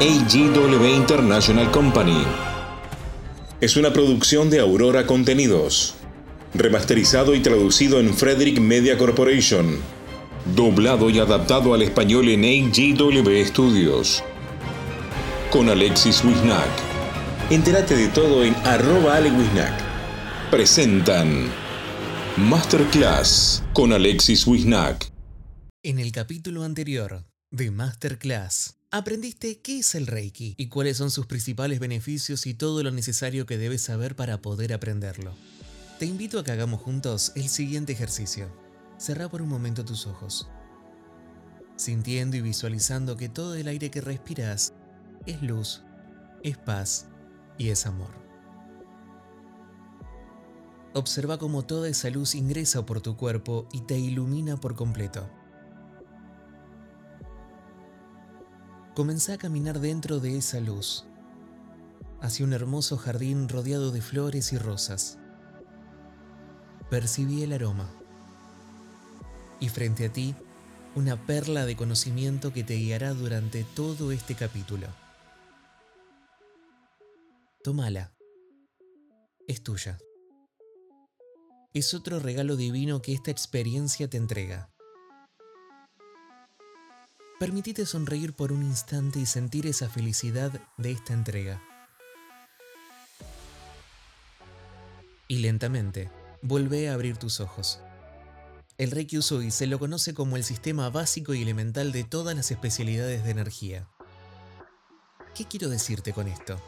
AGW International Company. Es una producción de Aurora Contenidos. Remasterizado y traducido en Frederick Media Corporation. Doblado y adaptado al español en AGW Studios. Con Alexis Wisnack. Entérate de todo en arroba. Presentan Masterclass con Alexis Wisnack. En el capítulo anterior de Masterclass, aprendiste qué es el Reiki y cuáles son sus principales beneficios y todo lo necesario que debes saber para poder aprenderlo. Te invito a que hagamos juntos el siguiente ejercicio. Cerra por un momento tus ojos, sintiendo y visualizando que todo el aire que respiras es luz, es paz y es amor. Observa cómo toda esa luz ingresa por tu cuerpo y te ilumina por completo. Comenzá a caminar dentro de esa luz, hacia un hermoso jardín rodeado de flores y rosas. Percibí el aroma. Y frente a ti, una perla de conocimiento que te guiará durante todo este capítulo. Tómala. Es tuya. Es otro regalo divino que esta experiencia te entrega. Permitite sonreír por un instante y sentir esa felicidad de esta entrega. Y lentamente, vuelve a abrir tus ojos. El Reiki Usui se lo conoce como el sistema básico y elemental de todas las especialidades de energía. ¿Qué quiero decirte con esto?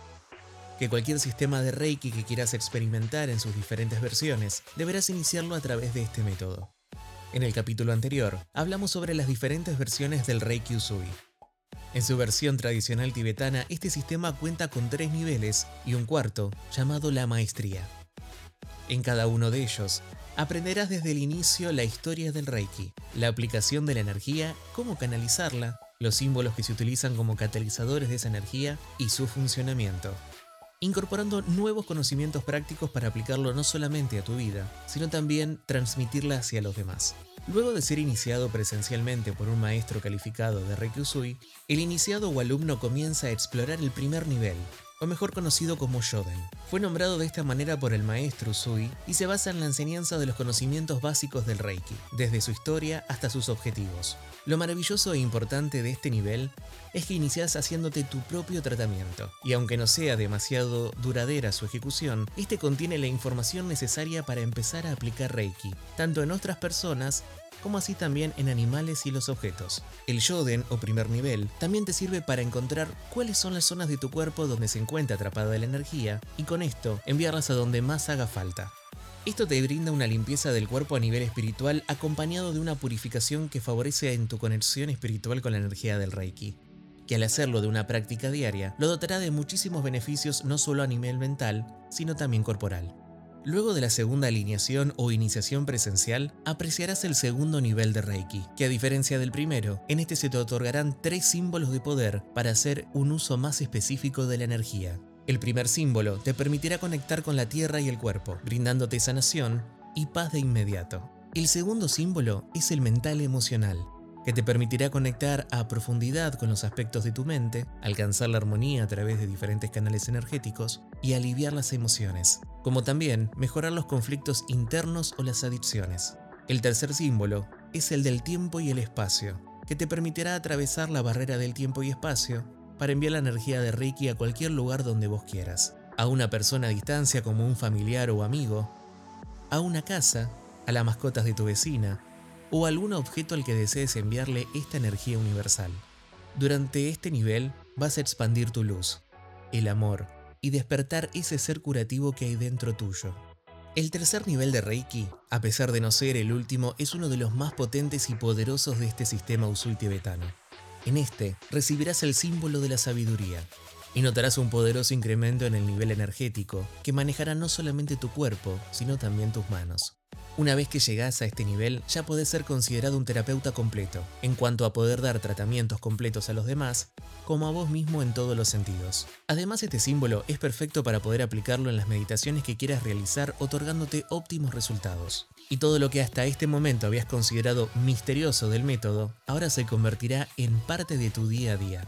Que cualquier sistema de Reiki que quieras experimentar en sus diferentes versiones, deberás iniciarlo a través de este método. En el capítulo anterior, hablamos sobre las diferentes versiones del Reiki Usui. En su versión tradicional tibetana, este sistema cuenta con tres niveles y un cuarto, llamado la maestría. En cada uno de ellos, aprenderás desde el inicio la historia del Reiki, la aplicación de la energía, cómo canalizarla, los símbolos que se utilizan como catalizadores de esa energía y su funcionamiento incorporando nuevos conocimientos prácticos para aplicarlo no solamente a tu vida, sino también transmitirla hacia los demás. Luego de ser iniciado presencialmente por un maestro calificado de Reiki Usui, el iniciado o alumno comienza a explorar el primer nivel, o mejor conocido como Shoden. Fue nombrado de esta manera por el maestro Usui y se basa en la enseñanza de los conocimientos básicos del Reiki, desde su historia hasta sus objetivos. Lo maravilloso e importante de este nivel es que inicias haciéndote tu propio tratamiento, y aunque no sea demasiado duradera su ejecución, este contiene la información necesaria para empezar a aplicar Reiki, tanto en otras personas como así también en animales y los objetos. El Shoden o primer nivel también te sirve para encontrar cuáles son las zonas de tu cuerpo donde se encuentra atrapada la energía y con esto enviarlas a donde más haga falta. Esto te brinda una limpieza del cuerpo a nivel espiritual acompañado de una purificación que favorece en tu conexión espiritual con la energía del Reiki, que al hacerlo de una práctica diaria lo dotará de muchísimos beneficios no solo a nivel mental, sino también corporal. Luego de la segunda alineación o iniciación presencial, apreciarás el segundo nivel de Reiki, que a diferencia del primero, en este se te otorgarán tres símbolos de poder para hacer un uso más específico de la energía. El primer símbolo te permitirá conectar con la tierra y el cuerpo, brindándote sanación y paz de inmediato. El segundo símbolo es el mental emocional, que te permitirá conectar a profundidad con los aspectos de tu mente, alcanzar la armonía a través de diferentes canales energéticos y aliviar las emociones, como también mejorar los conflictos internos o las adicciones. El tercer símbolo es el del tiempo y el espacio, que te permitirá atravesar la barrera del tiempo y espacio para enviar la energía de Reiki a cualquier lugar donde vos quieras. A una persona a distancia como un familiar o amigo, a una casa, a las mascotas de tu vecina o algún objeto al que desees enviarle esta energía universal. Durante este nivel vas a expandir tu luz, el amor y despertar ese ser curativo que hay dentro tuyo. El tercer nivel de Reiki, a pesar de no ser el último, es uno de los más potentes y poderosos de este sistema Usui tibetano. En este recibirás el símbolo de la sabiduría y notarás un poderoso incremento en el nivel energético que manejará no solamente tu cuerpo, sino también tus manos. Una vez que llegas a este nivel, ya podés ser considerado un terapeuta completo, en cuanto a poder dar tratamientos completos a los demás, como a vos mismo en todos los sentidos. Además, este símbolo es perfecto para poder aplicarlo en las meditaciones que quieras realizar, otorgándote óptimos resultados. Y todo lo que hasta este momento habías considerado misterioso del método, ahora se convertirá en parte de tu día a día.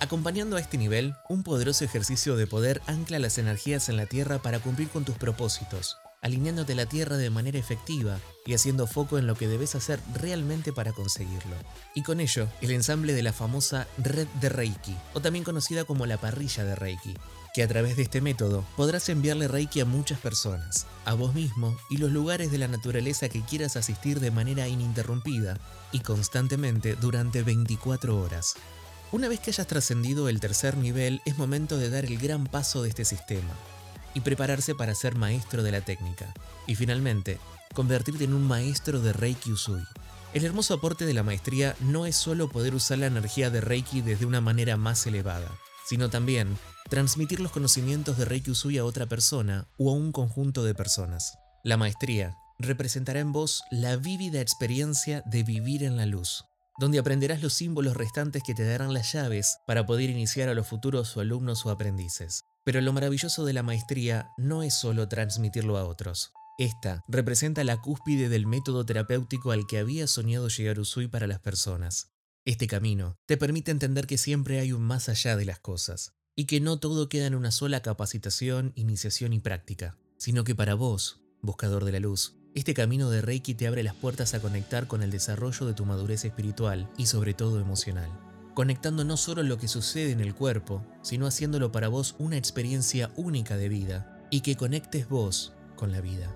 Acompañando a este nivel, un poderoso ejercicio de poder ancla las energías en la Tierra para cumplir con tus propósitos, alineándote la Tierra de manera efectiva y haciendo foco en lo que debes hacer realmente para conseguirlo. Y con ello, el ensamble de la famosa red de Reiki, o también conocida como la parrilla de Reiki, que a través de este método podrás enviarle Reiki a muchas personas, a vos mismo y los lugares de la naturaleza que quieras asistir de manera ininterrumpida y constantemente durante 24 horas. Una vez que hayas trascendido el tercer nivel, es momento de dar el gran paso de este sistema y prepararse para ser maestro de la técnica. Y finalmente, convertirte en un maestro de Reiki Usui. El hermoso aporte de la maestría no es solo poder usar la energía de Reiki desde una manera más elevada, sino también transmitir los conocimientos de Reiki Usui a otra persona o a un conjunto de personas. La maestría representará en vos la vívida experiencia de vivir en la luz, donde aprenderás los símbolos restantes que te darán las llaves para poder iniciar a los futuros o alumnos o aprendices. Pero lo maravilloso de la maestría no es solo transmitirlo a otros. Esta representa la cúspide del método terapéutico al que había soñado llegar Usui para las personas. Este camino te permite entender que siempre hay un más allá de las cosas, y que no todo queda en una sola capacitación, iniciación y práctica, sino que para vos, buscador de la luz, este camino de Reiki te abre las puertas a conectar con el desarrollo de tu madurez espiritual y sobre todo emocional, conectando no solo lo que sucede en el cuerpo, sino haciéndolo para vos una experiencia única de vida y que conectes vos con la vida.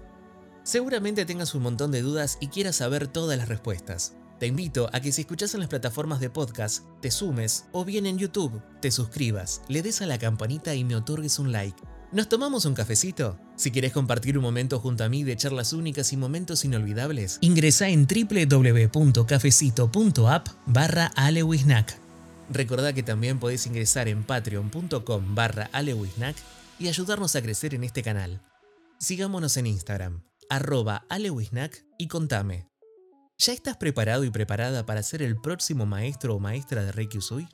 Seguramente tengas un montón de dudas y quieras saber todas las respuestas. Te invito a que si escuchas en las plataformas de podcast, te sumes o bien en YouTube, te suscribas, le des a la campanita y me otorgues un like ¿Nos tomamos un cafecito? Si quieres compartir un momento junto a mí de charlas únicas y momentos inolvidables, ingresa en www.cafecito.app barra Recordá que también podés ingresar en patreon.com barra alewisnack y ayudarnos a crecer en este canal. Sigámonos en Instagram, arroba alewisnack y contame. ¿Ya estás preparado y preparada para ser el próximo maestro o maestra de Reiki Usui?